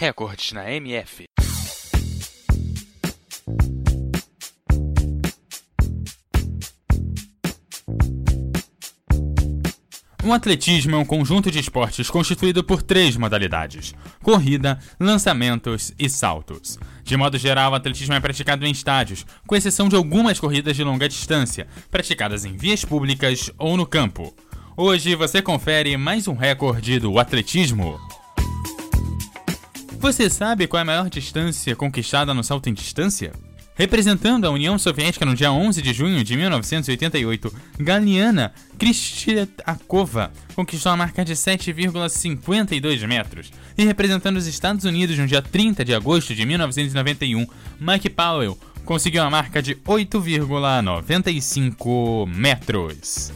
Recordes na MF. O atletismo é um conjunto de esportes constituído por três modalidades: corrida, lançamentos e saltos. De modo geral, o atletismo é praticado em estádios, com exceção de algumas corridas de longa distância, praticadas em vias públicas ou no campo. Hoje você confere mais um recorde do atletismo. Você sabe qual é a maior distância conquistada no salto em distância? Representando a União Soviética no dia 11 de junho de 1988, Galiana Kristiakova conquistou a marca de 7,52 metros. E representando os Estados Unidos no dia 30 de agosto de 1991, Mike Powell conseguiu a marca de 8,95 metros.